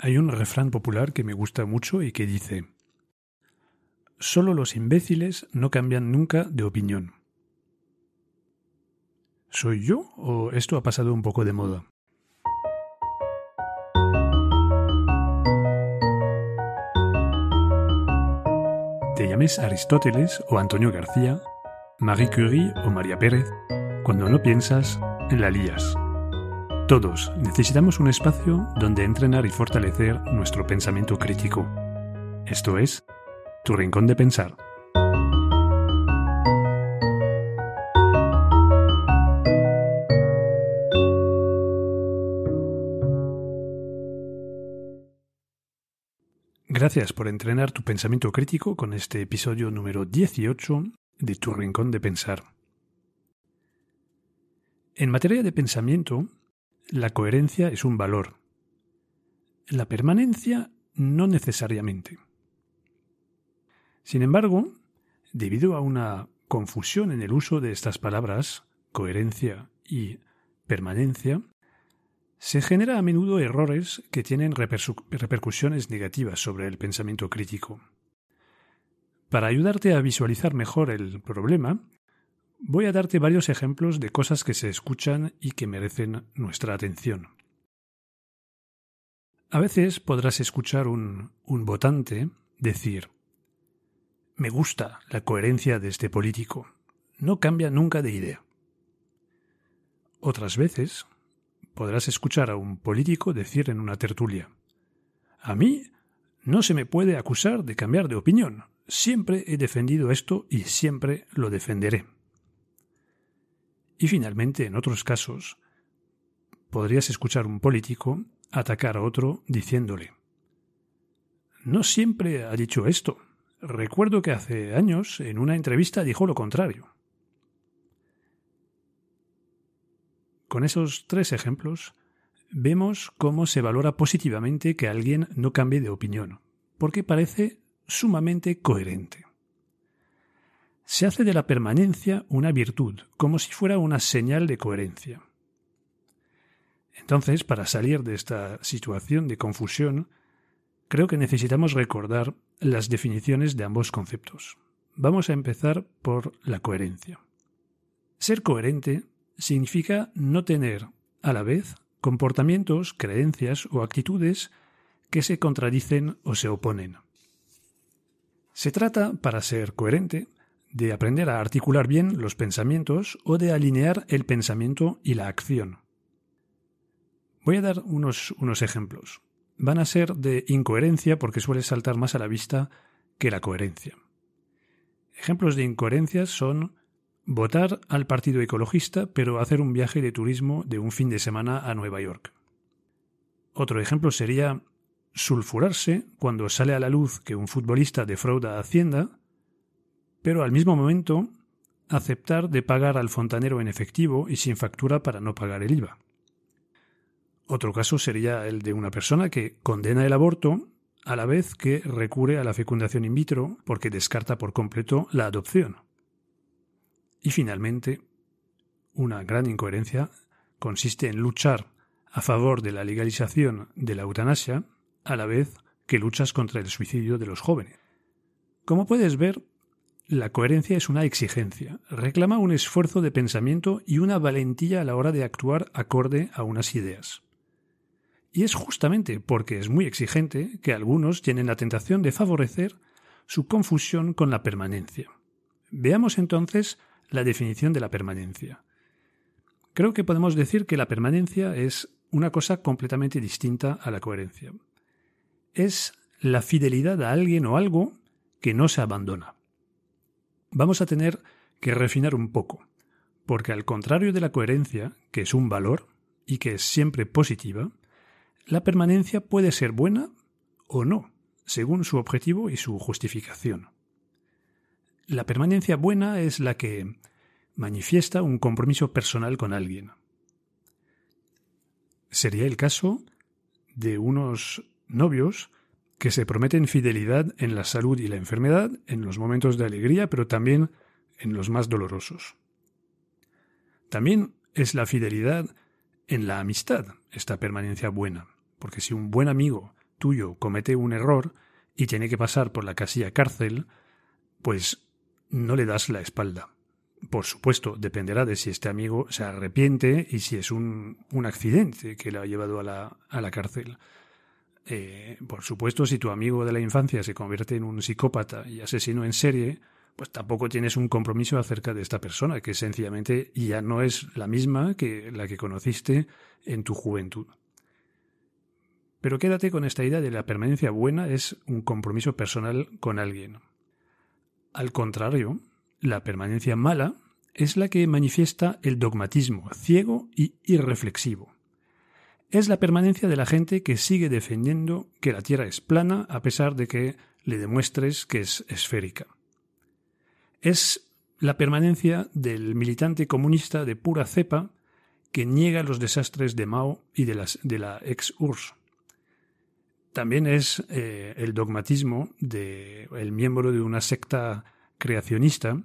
Hay un refrán popular que me gusta mucho y que dice Solo los imbéciles no cambian nunca de opinión. ¿Soy yo o esto ha pasado un poco de moda? Te llames Aristóteles o Antonio García, Marie Curie o María Pérez, cuando no piensas, en la lías. Todos necesitamos un espacio donde entrenar y fortalecer nuestro pensamiento crítico. Esto es, tu rincón de pensar. Gracias por entrenar tu pensamiento crítico con este episodio número 18 de Tu Rincón de Pensar. En materia de pensamiento, la coherencia es un valor. La permanencia no necesariamente. Sin embargo, debido a una confusión en el uso de estas palabras, coherencia y permanencia, se genera a menudo errores que tienen repercusiones negativas sobre el pensamiento crítico. Para ayudarte a visualizar mejor el problema, Voy a darte varios ejemplos de cosas que se escuchan y que merecen nuestra atención. A veces podrás escuchar un, votante decir Me gusta la coherencia de este político. No cambia nunca de idea. Otras veces podrás escuchar a un político decir en una tertulia A mí no se me puede acusar de cambiar de opinión. Siempre he defendido esto y siempre lo defenderé. Y finalmente, en otros casos, podrías escuchar un político atacar a otro diciéndole No siempre ha dicho esto. Recuerdo que hace años en una entrevista dijo lo contrario. Con esos tres ejemplos, vemos cómo se valora positivamente que alguien no cambie de opinión, porque parece sumamente coherente se hace de la permanencia una virtud, como si fuera una señal de coherencia. Entonces, para salir de esta situación de confusión, creo que necesitamos recordar las definiciones de ambos conceptos. Vamos a empezar por la coherencia. Ser coherente significa no tener, a la vez, comportamientos, creencias o actitudes que se contradicen o se oponen. Se trata, para ser coherente, de aprender a articular bien los pensamientos o de alinear el pensamiento y la acción. Voy a dar unos, unos ejemplos. Van a ser de incoherencia porque suele saltar más a la vista que la coherencia. Ejemplos de incoherencias son votar al Partido Ecologista pero hacer un viaje de turismo de un fin de semana a Nueva York. Otro ejemplo sería sulfurarse cuando sale a la luz que un futbolista defrauda a Hacienda pero al mismo momento aceptar de pagar al fontanero en efectivo y sin factura para no pagar el IVA. Otro caso sería el de una persona que condena el aborto a la vez que recurre a la fecundación in vitro porque descarta por completo la adopción. Y finalmente, una gran incoherencia consiste en luchar a favor de la legalización de la eutanasia a la vez que luchas contra el suicidio de los jóvenes. Como puedes ver, la coherencia es una exigencia, reclama un esfuerzo de pensamiento y una valentía a la hora de actuar acorde a unas ideas. Y es justamente porque es muy exigente que algunos tienen la tentación de favorecer su confusión con la permanencia. Veamos entonces la definición de la permanencia. Creo que podemos decir que la permanencia es una cosa completamente distinta a la coherencia. Es la fidelidad a alguien o algo que no se abandona vamos a tener que refinar un poco, porque al contrario de la coherencia, que es un valor y que es siempre positiva, la permanencia puede ser buena o no, según su objetivo y su justificación. La permanencia buena es la que manifiesta un compromiso personal con alguien. Sería el caso de unos novios que se prometen fidelidad en la salud y la enfermedad, en los momentos de alegría, pero también en los más dolorosos. También es la fidelidad en la amistad, esta permanencia buena, porque si un buen amigo tuyo comete un error y tiene que pasar por la casilla cárcel, pues no le das la espalda. Por supuesto, dependerá de si este amigo se arrepiente y si es un, un accidente que le ha llevado a la, a la cárcel. Eh, por supuesto, si tu amigo de la infancia se convierte en un psicópata y asesino en serie, pues tampoco tienes un compromiso acerca de esta persona, que sencillamente ya no es la misma que la que conociste en tu juventud. Pero quédate con esta idea de la permanencia buena es un compromiso personal con alguien. Al contrario, la permanencia mala es la que manifiesta el dogmatismo ciego y irreflexivo. Es la permanencia de la gente que sigue defendiendo que la Tierra es plana a pesar de que le demuestres que es esférica. Es la permanencia del militante comunista de pura cepa que niega los desastres de Mao y de, la ex-URSS. También es eh, el dogmatismo del miembro de una secta creacionista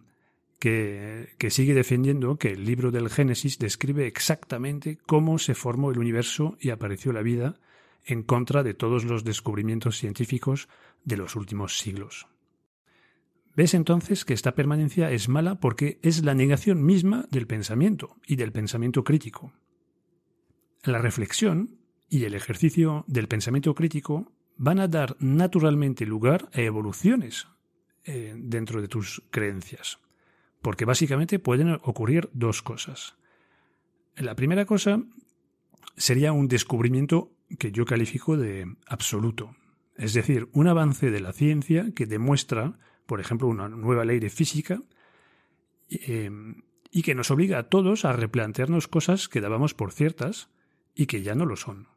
que, sigue defendiendo que el libro del Génesis describe exactamente cómo se formó el universo y apareció la vida en contra de todos los descubrimientos científicos de los últimos siglos. Ves entonces que esta permanencia es mala porque es la negación misma del pensamiento y del pensamiento crítico. La reflexión y el ejercicio del pensamiento crítico van a dar naturalmente lugar a evoluciones eh, dentro de tus creencias. Porque básicamente pueden ocurrir dos cosas. La primera cosa sería un descubrimiento que yo califico de absoluto. Es decir, un avance de la ciencia que demuestra, por ejemplo, una nueva ley de física eh, y que nos obliga a todos a replantearnos cosas que dábamos por ciertas y que ya no lo son.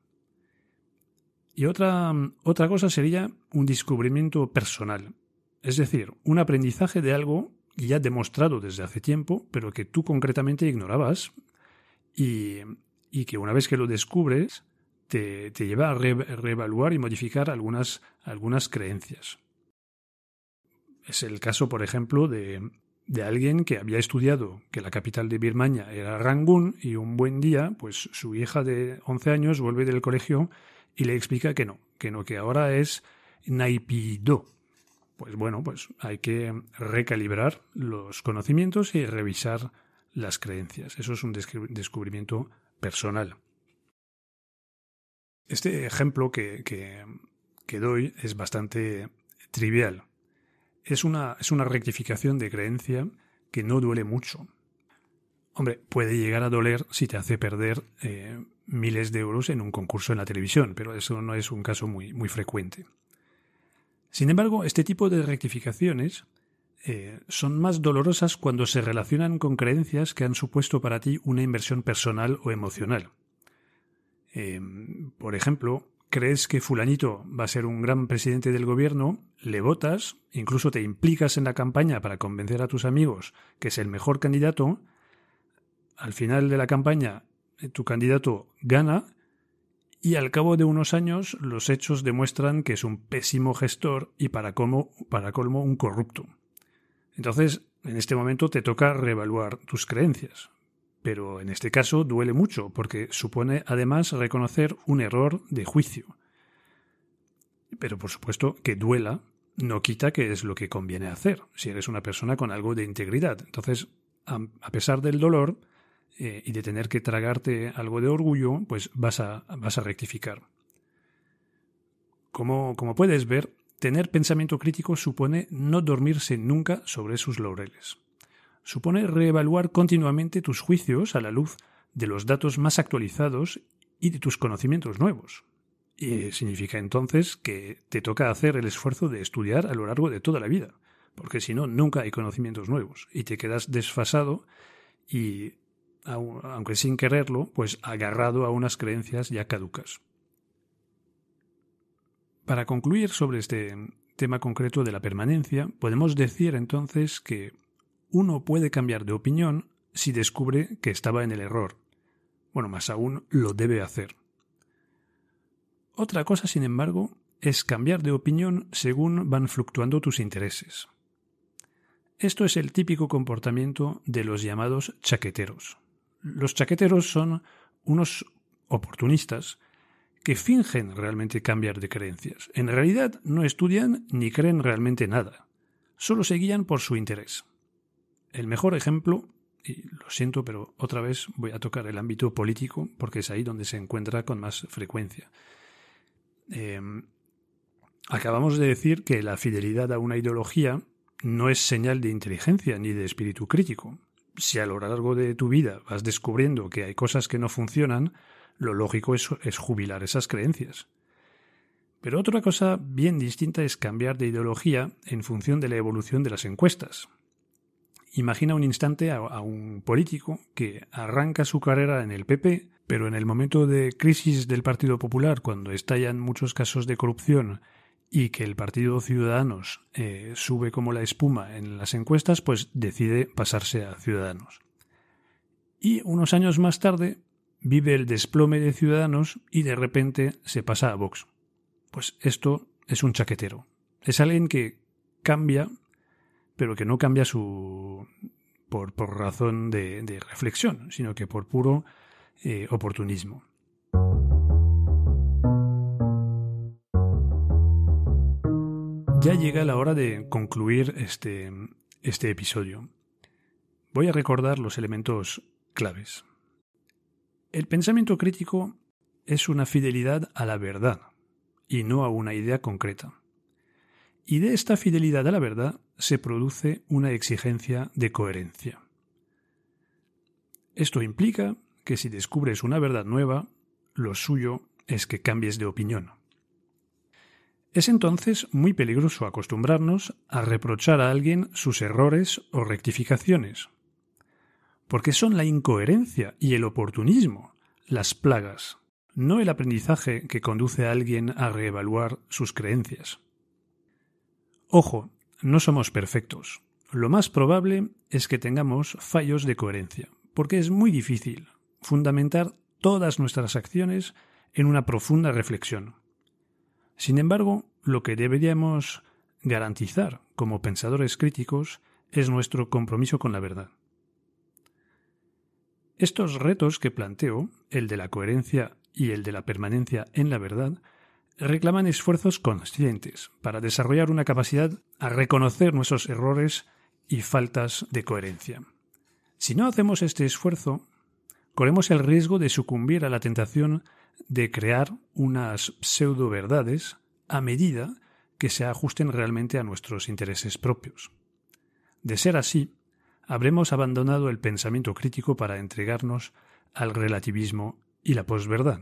Y otra, otra cosa sería un descubrimiento personal, es decir, un aprendizaje de algo ya demostrado desde hace tiempo, pero que tú concretamente ignorabas y, que una vez que lo descubres te, lleva a reevaluar y modificar algunas, algunas creencias. Es el caso, por ejemplo, de, de alguien que había estudiado que la capital de Birmania era Rangún y un buen día, pues su hija de 11 años vuelve del colegio y le explica que no, que no, que ahora es Naipido, pues bueno, pues hay que recalibrar los conocimientos y revisar las creencias. Eso es un descubrimiento personal. Este ejemplo que, que, doy es bastante trivial. Es una, es una rectificación de creencia que no duele mucho. Hombre, puede llegar a doler si te hace perder eh, miles de euros en un concurso en la televisión, pero eso no es un caso muy, muy frecuente. Sin embargo, este tipo de rectificaciones eh, son más dolorosas cuando se relacionan con creencias que han supuesto para ti una inversión personal o emocional. Eh, por ejemplo, crees que fulanito va a ser un gran presidente del gobierno, le votas, incluso te implicas en la campaña para convencer a tus amigos que es el mejor candidato, al final de la campaña eh, tu candidato gana y al cabo de unos años los hechos demuestran que es un pésimo gestor y para, para colmo un corrupto. Entonces, en este momento te toca reevaluar tus creencias. Pero en este caso duele mucho porque supone además reconocer un error de juicio. Pero por supuesto que duela no quita que es lo que conviene hacer si eres una persona con algo de integridad. Entonces, a pesar del dolor, eh, y de tener que tragarte algo de orgullo, pues vas a, vas a rectificar. Como, como puedes ver, tener pensamiento crítico supone no dormirse nunca sobre sus laureles. Supone reevaluar continuamente tus juicios a la luz de los datos más actualizados y de tus conocimientos nuevos. Y significa entonces que te toca hacer el esfuerzo de estudiar a lo largo de toda la vida, porque si no, nunca hay conocimientos nuevos y te quedas desfasado y aunque sin quererlo, pues agarrado a unas creencias ya caducas. Para concluir sobre este tema concreto de la permanencia, podemos decir entonces que uno puede cambiar de opinión si descubre que estaba en el error. Bueno, más aún lo debe hacer. Otra cosa, sin embargo, es cambiar de opinión según van fluctuando tus intereses. Esto es el típico comportamiento de los llamados chaqueteros. Los chaqueteros son unos oportunistas que fingen realmente cambiar de creencias. En realidad no estudian ni creen realmente nada. Solo se guían por su interés. El mejor ejemplo, y lo siento, pero otra vez voy a tocar el ámbito político porque es ahí donde se encuentra con más frecuencia. Em, acabamos de decir que la fidelidad a una ideología no es señal de inteligencia ni de espíritu crítico. Si a lo largo de tu vida vas descubriendo que hay cosas que no funcionan, lo lógico es, jubilar esas creencias. Pero otra cosa bien distinta es cambiar de ideología en función de la evolución de las encuestas. Imagina un instante a, a, un político que arranca su carrera en el PP, pero en el momento de crisis del Partido Popular, cuando estallan muchos casos de corrupción y que el Partido Ciudadanos eh, sube como la espuma en las encuestas, pues decide pasarse a Ciudadanos. Y unos años más tarde vive el desplome de Ciudadanos y de repente se pasa a Vox. Pues esto es un chaquetero. Es alguien que cambia, pero que no cambia su por, por razón de, reflexión, sino que por puro eh, oportunismo. Ya llega la hora de concluir este, este episodio. Voy a recordar los elementos claves. El pensamiento crítico es una fidelidad a la verdad y no a una idea concreta. Y de esta fidelidad a la verdad se produce una exigencia de coherencia. Esto implica que si descubres una verdad nueva, lo suyo es que cambies de opinión. Es entonces muy peligroso acostumbrarnos a reprochar a alguien sus errores o rectificaciones, porque son la incoherencia y el oportunismo las plagas, no el aprendizaje que conduce a alguien a reevaluar sus creencias. Ojo, no somos perfectos. Lo más probable es que tengamos fallos de coherencia, porque es muy difícil fundamentar todas nuestras acciones en una profunda reflexión. Sin embargo, lo que deberíamos garantizar como pensadores críticos es nuestro compromiso con la verdad. Estos retos que planteo, el de la coherencia y el de la permanencia en la verdad, reclaman esfuerzos conscientes para desarrollar una capacidad a reconocer nuestros errores y faltas de coherencia. Si no hacemos este esfuerzo, corremos el riesgo de sucumbir a la tentación de crear unas pseudo verdades a medida que se ajusten realmente a nuestros intereses propios. De ser así, habremos abandonado el pensamiento crítico para entregarnos al relativismo y la posverdad.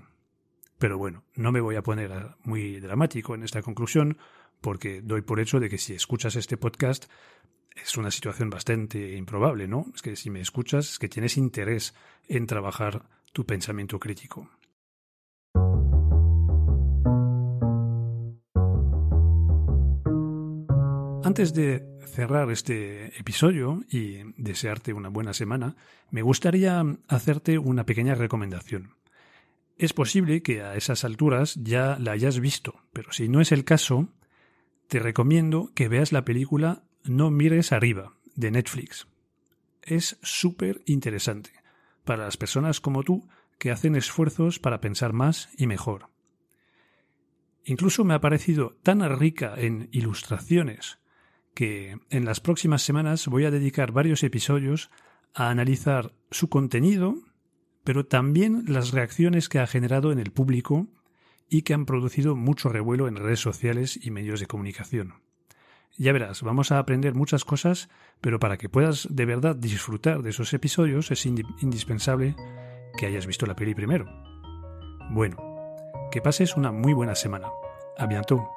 Pero bueno, no me voy a poner muy dramático en esta conclusión, porque doy por hecho de que si escuchas este podcast es una situación bastante improbable, ¿no? Es que si me escuchas es que tienes interés en trabajar tu pensamiento crítico. Antes de cerrar este episodio y desearte una buena semana, me gustaría hacerte una pequeña recomendación. Es posible que a esas alturas ya la hayas visto, pero si no es el caso, te recomiendo que veas la película No mires arriba, de Netflix. Es súper interesante para las personas como tú que hacen esfuerzos para pensar más y mejor. Incluso me ha parecido tan rica en ilustraciones que en las próximas semanas voy a dedicar varios episodios a analizar su contenido, pero también las reacciones que ha generado en el público y que han producido mucho revuelo en redes sociales y medios de comunicación. Ya verás, vamos a aprender muchas cosas, pero para que puedas de verdad disfrutar de esos episodios es indispensable que hayas visto la peli primero. Bueno, que pases una muy buena semana. A bientôt.